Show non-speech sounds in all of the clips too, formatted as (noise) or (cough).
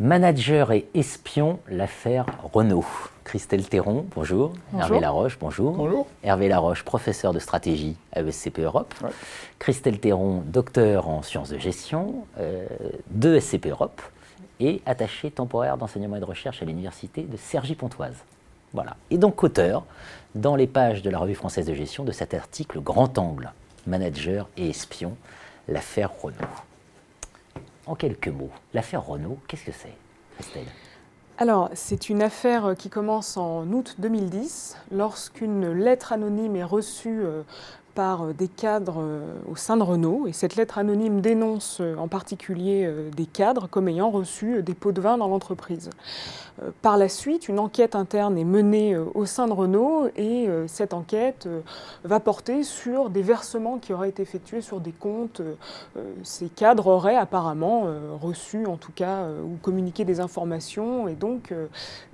Manager et espion, l'affaire Renault. Christelle Théron, bonjour. Hervé Laroche, bonjour. Bonjour. Hervé Laroche, professeur de stratégie à ESCP Europe. Christelle Théron, docteur en sciences de gestion euh, de SCP Europe et attaché temporaire d'enseignement et de recherche à l'université de Cergy-Pontoise. Voilà. Et donc auteur, dans les pages de la revue française de gestion, de cet article Grand Angle, manager et espion, l'affaire Renault. En quelques mots, l'affaire Renault, qu'est-ce que c'est, Christelle alors, c'est une affaire qui commence en août 2010, lorsqu'une lettre anonyme est reçue euh, par euh, des cadres euh, au sein de Renault. Et cette lettre anonyme dénonce euh, en particulier des cadres comme ayant reçu des pots de vin dans l'entreprise. Par la suite, une enquête interne est menée au sein de Renault et cette enquête va porter sur des versements qui auraient été effectués sur des comptes. Ces cadres auraient apparemment reçu, en tout cas, ou communiqué des informations. Et donc,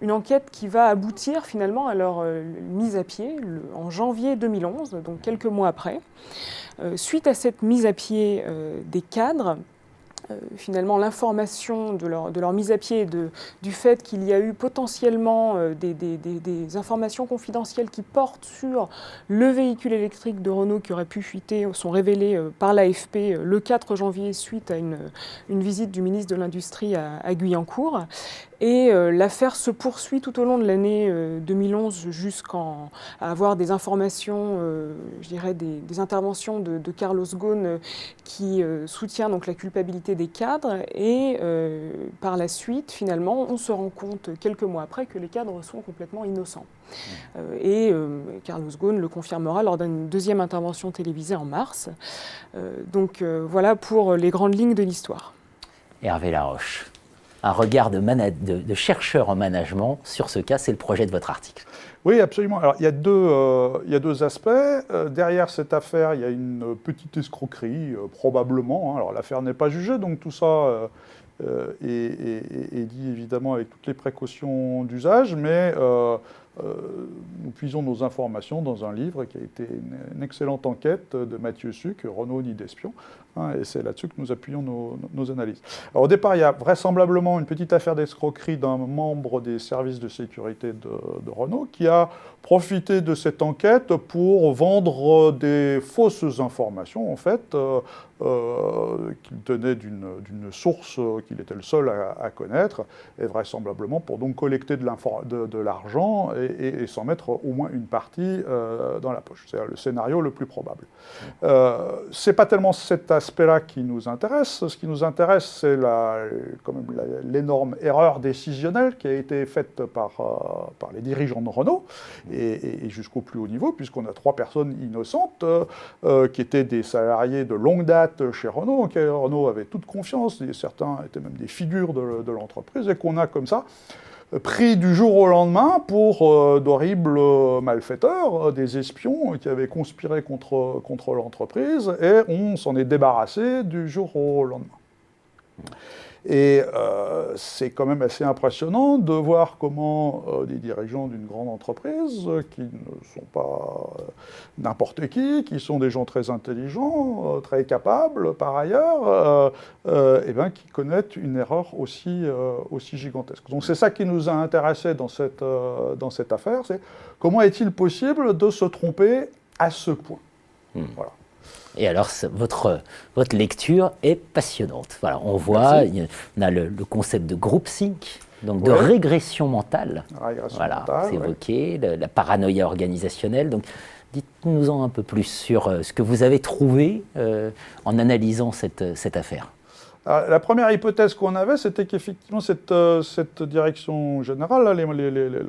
une enquête qui va aboutir finalement à leur mise à pied en janvier 2011, donc quelques mois Euh, suite à cette mise à pied euh, des cadres, euh, finalement l'information de leur, mise à pied, de, du fait qu'il y a eu potentiellement des, informations confidentielles qui portent sur le véhicule électrique de Renault qui aurait pu fuiter sont révélées par l'AFP le 4 janvier suite à une, visite du ministre de l'Industrie à Guyancourt. Et euh, l'affaire se poursuit tout au long de l'année 2011 euh, jusqu'à avoir des informations, euh, je dirais des, interventions de, Carlos Ghosn qui soutient donc la culpabilité des cadres. Et par la suite, finalement, on se rend compte quelques mois après que les cadres sont complètement innocents. et Carlos Ghosn le confirmera lors d'une deuxième intervention télévisée en mars. donc voilà pour les grandes lignes de l'histoire. Hervé Laroche un regard de, chercheur en management sur ce cas. C'est le projet de votre article. Oui, absolument. Alors, il y a deux, euh, aspects. Euh, derrière cette affaire, il y a une petite escroquerie, euh, probablement. Hein. Alors, l'affaire n'est pas jugée, donc tout ça est, est, dit évidemment avec toutes les précautions d'usage, mais euh, nous puisons nos informations dans un livre qui a été une, excellente enquête de Mathieu Suc, Renault ni d'espion, hein, et c'est là-dessus que nous appuyons nos, analyses. Au départ, il y a vraisemblablement une petite affaire d'escroquerie d'un membre des services de sécurité de, Renault qui a profité de cette enquête pour vendre des fausses informations, en fait, euh, euh, qu'il tenait d'une source qu'il était le seul à, connaître, et vraisemblablement pour donc collecter de l'argent et, s'en mettre au moins une partie euh, dans la poche. C'est le scénario le plus probable. Euh, Ce n'est pas tellement cet aspect-là qui nous intéresse. Ce qui nous intéresse, c'est l'énorme erreur décisionnelle qui a été faite par, euh, par les dirigeants de Renault, et, jusqu'au plus haut niveau, puisqu'on a trois personnes innocentes qui étaient des salariés de longue date chez Renault, en qui Renault avait toute confiance, et certains étaient même des figures de, de l'entreprise, et qu'on a comme ça pris du jour au lendemain pour euh, d'horribles malfaiteurs, euh, des espions qui avaient conspiré contre l'entreprise, et on s'en est débarrassé du jour au lendemain. Et euh, c'est quand même assez impressionnant de voir comment euh, des dirigeants d'une grande entreprise, qui ne sont pas euh, n'importe qui, qui sont des gens très intelligents, très capables par ailleurs, et ben, qui connaissent une erreur aussi, aussi gigantesque. Donc c'est ça qui nous a intéressés dans cette, dans cette affaire, c'est comment est-il possible de se tromper à ce point? Hmm. Voilà. Et alors, votre, votre lecture est passionnante. Voilà, on voit, on a le, concept de group sync, donc de régression mentale. voilà, c'est évoqué, la, paranoïa organisationnelle. Donc, dites-nous-en un peu plus sur euh, ce que vous avez trouvé euh, en analysant cette, cette affaire la première hypothèse qu'on avait, c'était qu'effectivement, cette, euh, direction générale, les, le,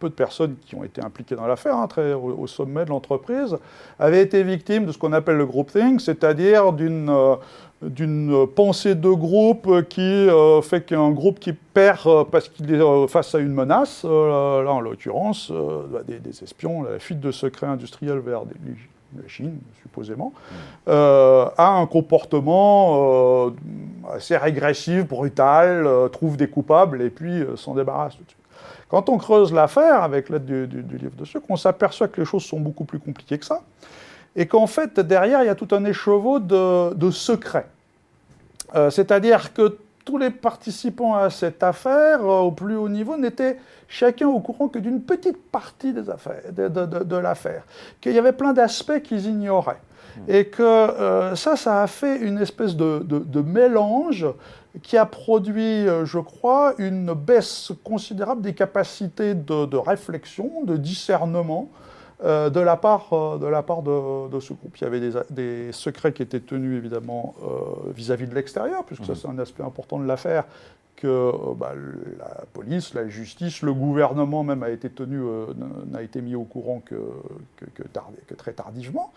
peu de personnes qui ont été impliquées dans l'affaire, hein, au, sommet de l'entreprise, avaient été victimes de ce qu'on appelle le groupthink, c'est-à-dire d'une euh, pensée de groupe qui euh, fait qu'un groupe qui perd parce qu'il est face à une menace, là en l'occurrence bah, des, des, espions, la fuite de secrets industriels vers des, la Chine, supposément, euh, a un comportement euh, assez régressif, brutal, euh, trouve des coupables et puis s'en débarrasse tout de suite. Quand on creuse l'affaire avec l'aide du, livre de Sucre, on s'aperçoit que les choses sont beaucoup plus compliquées que ça, et qu'en fait, derrière, il y a tout un écheveau de, secrets. C'est-à-dire que tous les participants à cette affaire, au plus haut niveau, n'étaient chacun au courant que d'une petite partie des affaires, de, l'affaire, qu'il y avait plein d'aspects qu'ils ignoraient. Hmm. Et que ça, ça a fait une espèce de, mélange qui a produit, je crois, une baisse considérable des capacités de, réflexion, de discernement, euh, de la part, euh, de, la part de, ce groupe. Il y avait des, secrets qui étaient tenus évidemment euh, vis-à-vis de l'extérieur, puisque ça mhm. c'est un aspect important de l'affaire, que bah, la police, la justice, le gouvernement même a été tenu, n'a été mis au courant que, que, très tardivement,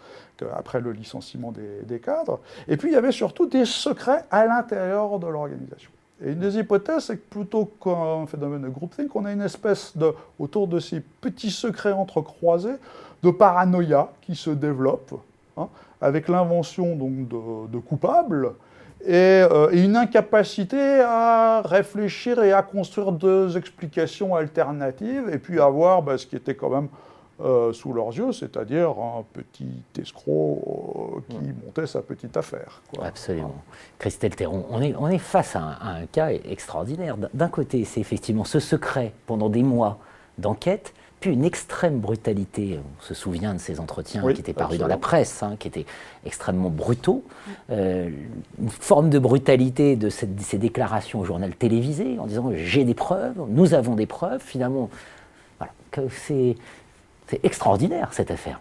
après le licenciement des, des cadres. Et puis il y avait surtout des secrets à l'intérieur de l'organisation. Et une des hypothèses, c'est que plutôt qu'un phénomène de groupthink, on a une espèce de, autour de ces petits secrets entrecroisés, de paranoïa qui se développe, hein, avec l'invention de, coupables euh, et, une incapacité à réfléchir et à construire deux explications alternatives, et puis avoir bah, ce qui était quand même euh, sous leurs yeux, c'est-à-dire un petit escroc euh, qui montait sa petite affaire. Absolument. Christelle Théron, on est, on est face à un, cas extraordinaire. D'un côté, c'est effectivement ce secret pendant des mois d'enquête, puis une extrême brutalité. On se souvient de ces entretiens qui étaient parus dans la presse, hein, qui étaient extrêmement brutaux. Euh, une forme de brutalité de, cette, de ces déclarations au journal télévisé en disant j'ai des preuves, nous avons des preuves. Finalement, voilà, que c'est c'est extraordinaire cette affaire.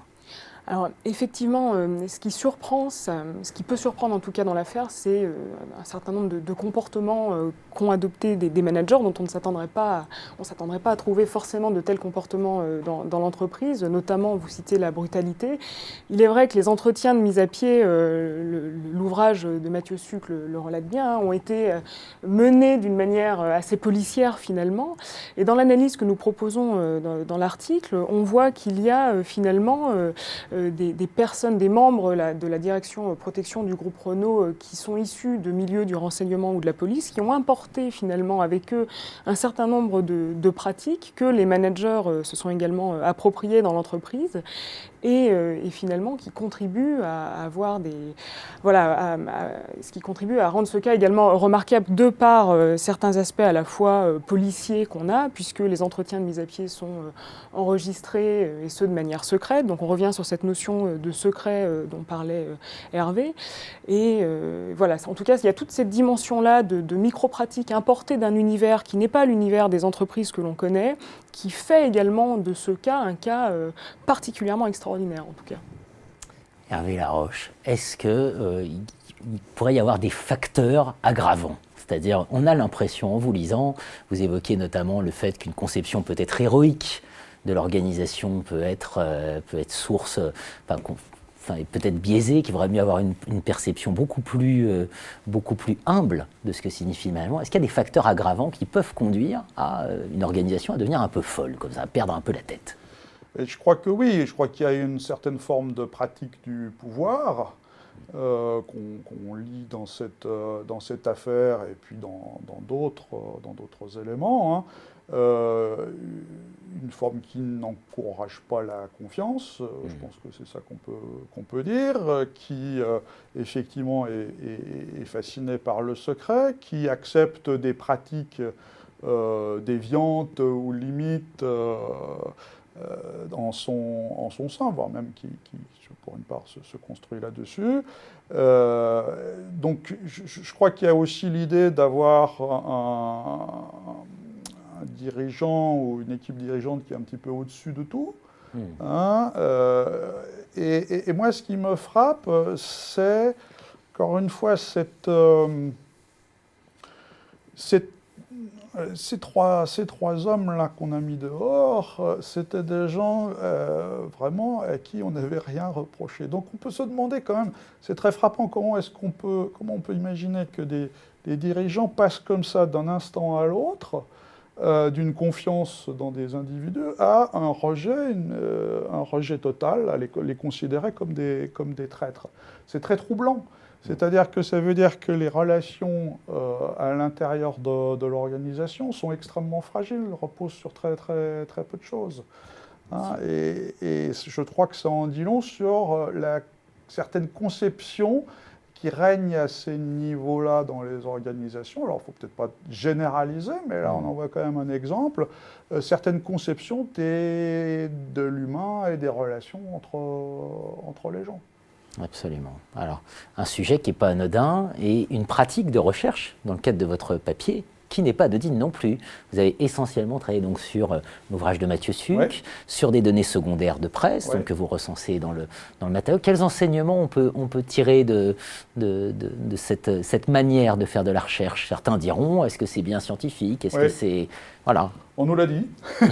Alors effectivement, euh, ce qui surprend, ce qui peut surprendre en tout cas dans l'affaire, c'est euh, un certain nombre de, comportements euh, qu'ont adoptés des, managers dont on ne s'attendrait pas, on s'attendrait pas à trouver forcément de tels comportements dans, l'entreprise. Notamment, vous citez la brutalité. Il est vrai que les entretiens de mise à pied, l'ouvrage de Mathieu Suc le, relate bien, hein, ont été menés d'une manière assez policière finalement. Et dans l'analyse que nous proposons dans l'article, on voit qu'il y a finalement euh, des, personnes, des membres de la direction euh, protection du groupe Renault euh, qui sont issus de milieux du renseignement ou de la police, qui ont importé finalement avec eux un certain nombre de, pratiques que les managers se sont également appropriées dans l'entreprise et, finalement qui contribuent à, avoir des voilà ce qui contribue à rendre ce cas également remarquable de par certains aspects à la fois policiers qu'on a puisque les entretiens de mise à pied sont enregistrés et ceux de manière secrète donc on revient sur cette notion euh, de secret euh, dont parlait euh, Hervé. Et voilà, en tout cas, il y a toute cette dimension-là de, micro-pratique importée d'un univers qui n'est pas l'univers des entreprises que l'on connaît, qui fait également de ce cas un cas particulièrement extraordinaire, en tout cas. Hervé Laroche, est-ce qu'il il pourrait y avoir des facteurs aggravants? C'est-à-dire, on a l'impression, en vous lisant, vous évoquez notamment le fait qu'une conception peut être héroïque de l'organisation peut être, euh, source, enfin, peut-être biaisée, qu'il vaudrait mieux avoir une, perception beaucoup plus, euh, beaucoup plus humble de ce que signifie le. Est-ce qu'il y a des facteurs aggravants qui peuvent conduire à euh, une organisation à devenir un peu folle, comme ça, à perdre un peu la tête? Je crois que oui, je crois qu'il y a une certaine forme de pratique du pouvoir. qu'on lit dans cette, affaire et puis dans d'autres dans d'autres éléments. Hein. Euh, une forme qui n'encourage pas la confiance, euh, je mmh. pense que c'est ça qu'on peut, qu'on peut dire, euh, qui effectivement est, fasciné par le secret, qui accepte des pratiques déviantes ou limites en, son, en son sein, voire même qui, pour une part, se, construit là-dessus. donc je, crois qu'il y a aussi l'idée d'avoir un dirigeant ou une équipe dirigeante qui est un petit peu au-dessus de tout. Hmm. Hein, euh, et, moi, ce qui me frappe, c'est, encore une fois, cette, euh, ces trois, ces trois hommes-là qu'on a mis dehors, c'était des gens euh, vraiment à qui on n'avait rien reproché. Donc on peut se demander quand même, c'est très frappant, comment est-ce qu'on peut, comment on peut imaginer que des, des dirigeants passent comme ça d'un instant à l'autre euh, d'une confiance dans des individus à un rejet, euh, un rejet total, à les, considérer comme des, comme des traîtres. C'est très troublant. C'est-à-dire que ça veut dire que les relations euh, à l'intérieur de, l'organisation sont extrêmement fragiles, reposent sur très, très, très peu de choses. Hein. et, je crois que ça en dit long sur la certaine conception qui règne à ces niveaux-là dans les organisations. Alors, il ne faut peut-être pas généraliser, mais là, on en voit quand même un exemple. Euh, certaines conceptions de l'humain et des relations entre, entre les gens. Absolument. Alors, un sujet qui n'est pas anodin et une pratique de recherche dans le cadre de votre papier qui n'est pas anodine non plus. Vous avez essentiellement travaillé donc sur euh, l'ouvrage de Mathieu Suc, sur des données secondaires de presse donc, que vous recensez dans le, dans le matériau. Quels enseignements on peut, on peut tirer de, de, de, cette, cette, manière de faire de la recherche? Certains diront, est-ce que c'est bien scientifique? Est-ce que c'est... Voilà. On nous l'a dit. (laughs)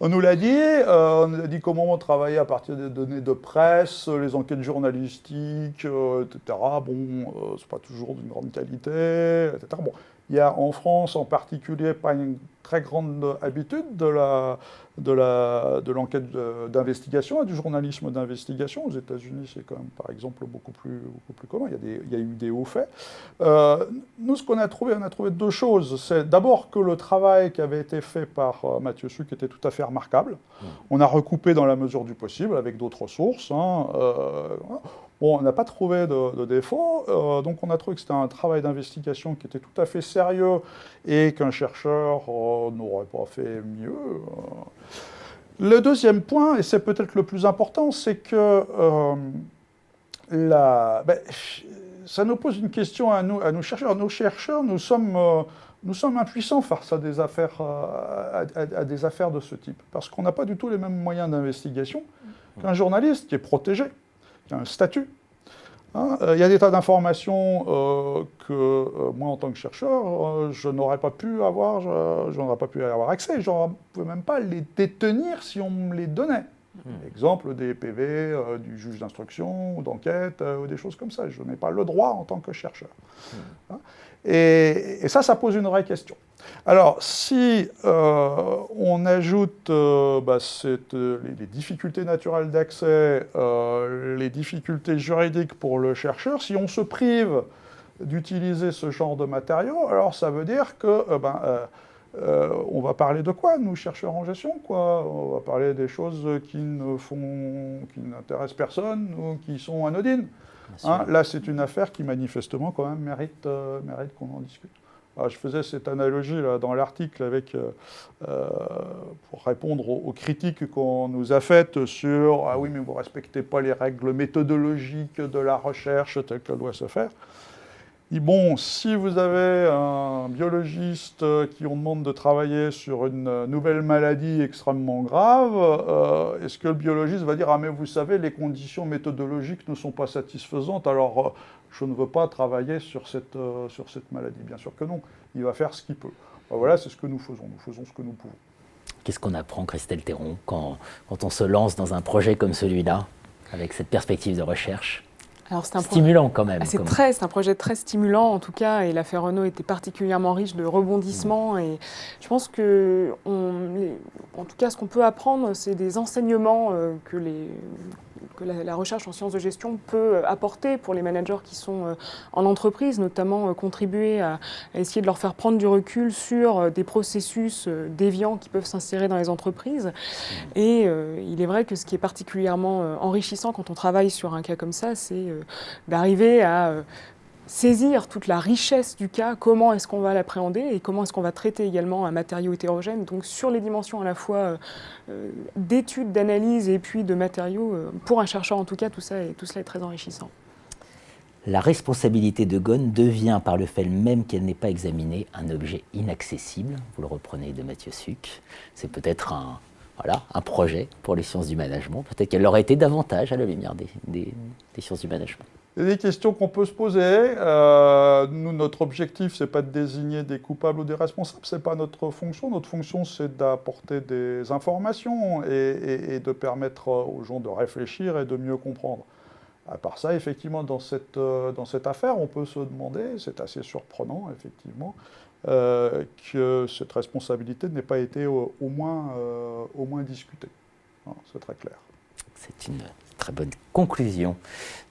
On nous l'a dit, euh, on nous a dit comment on travaillait à partir des données de presse, les enquêtes journalistiques, euh, etc. Bon, euh, c'est pas toujours d'une grande qualité, etc. Bon, il y a en France en particulier pas une très grande habitude de la de la de l'enquête d'investigation et du journalisme d'investigation. Aux États-Unis, c'est quand même par exemple beaucoup plus beaucoup plus commun. Il y a, des, il y a eu des hauts faits. Euh, nous, ce qu'on a trouvé, on a trouvé deux choses. C'est d'abord que le travail qui avait été fait par euh, Mathieu Suc était tout à fait remarquable. Mmh. On a recoupé dans la mesure du possible avec d'autres sources. Hein, euh, Bon, on n'a pas trouvé de, défaut, euh, donc on a trouvé que c'était un travail d'investigation qui était tout à fait sérieux et qu'un chercheur euh, n'aurait pas fait mieux. Le deuxième point, et c'est peut-être le plus important, c'est que euh, ben, ça nous pose une question à nous, à nos chercheurs. Nos chercheurs, nous sommes, impuissants face à des, affaires, de ce type, parce qu'on n'a pas du tout les mêmes moyens d'investigation qu'un journaliste qui est protégé un statut. Hein. Euh, il y a des tas d'informations euh, que euh, moi, en tant que chercheur, je n'aurais pas pu avoir, je, n'aurais pas pu avoir accès. Je ne pouvais même pas les détenir si on me les donnait. Hmm. Exemple des PV du juge d'instruction ou d'enquête ou des choses comme ça. Je n'ai pas le droit en tant que chercheur. Hmm. Hein. et, ça, ça pose une vraie question. Alors, si euh, on ajoute euh, bah, euh, les, difficultés naturelles d'accès, les difficultés juridiques pour le chercheur, si on se prive d'utiliser ce genre de matériaux, alors ça veut dire que ben, on va parler de quoi, nous, chercheurs en gestion quoi? On va parler des choses qui ne font, qui n'intéressent personne ou qui sont anodines. Hein, là, c'est une affaire qui manifestement quand même mérite, mérite qu'on en discute. Ah, je faisais cette analogie là, dans l'article avec, euh, euh, pour répondre aux, critiques qu'on nous a faites sur Ah oui, mais vous ne respectez pas les règles méthodologiques de la recherche telle qu'elle doit se faire. Et bon, si vous avez un biologiste qui on demande de travailler sur une nouvelle maladie extrêmement grave, euh, est-ce que le biologiste va dire Ah, mais vous savez, les conditions méthodologiques ne sont pas satisfaisantes, alors je ne veux pas travailler sur cette, euh, sur cette maladie. Bien sûr que non, il va faire ce qu'il peut. Ben voilà, c'est ce que nous faisons, nous faisons ce que nous pouvons. Qu'est-ce qu'on apprend, Christelle Théron, quand, quand on se lance dans un projet comme celui-là, avec cette perspective de recherche? Alors c'est un stimulant quand même. Ah, c'est très, c'est un projet très stimulant en tout cas, et l'affaire Renault était particulièrement riche de rebondissements. Et je pense que, en tout cas, ce qu'on peut apprendre, c'est des enseignements euh, que les que la, recherche en sciences de gestion peut euh, apporter pour les managers qui sont euh, en entreprise, notamment euh, contribuer à, essayer de leur faire prendre du recul sur des processus déviants qui peuvent s'insérer dans les entreprises. Et il est vrai que ce qui est particulièrement enrichissant quand on travaille sur un cas comme ça, c'est d'arriver à saisir toute la richesse du cas, comment est-ce qu'on va l'appréhender et comment est-ce qu'on va traiter également un matériau hétérogène. Donc sur les dimensions à la fois euh, euh, d'études, d'analyse et puis de matériaux, euh, pour un chercheur en tout cas, tout, ça est, cela est très enrichissant. La responsabilité de Ghosn devient, par le fait même qu'elle n'est pas examinée, un objet inaccessible. Vous le reprenez de Mathieu Suc. C'est peut-être un, voilà, un projet pour les sciences du management. Peut-être qu'elle aurait été davantage à la lumière des sciences du management. Des questions qu'on peut se poser. Euh, nous, notre objectif, c'est pas de désigner des coupables ou des responsables, c'est pas notre fonction. Notre fonction, c'est d'apporter des informations et, de permettre aux gens de réfléchir et de mieux comprendre. À part ça, effectivement, dans cette, euh, affaire, on peut se demander, c'est assez surprenant, effectivement, euh, que cette responsabilité n'ait pas été au, moins, au moins discutée. C'est très clair. C'est une Très bonne conclusion.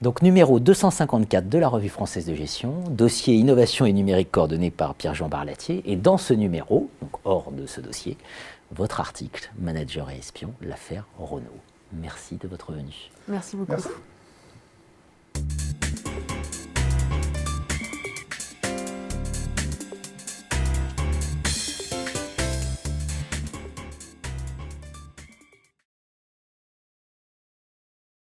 Donc numéro 254 de la Revue française de gestion, dossier innovation et numérique coordonné par Pierre-Jean Barlatier. Et dans ce numéro, donc hors de ce dossier, votre article, Manager et espion, l'affaire Renault. Merci de votre venue. Merci beaucoup.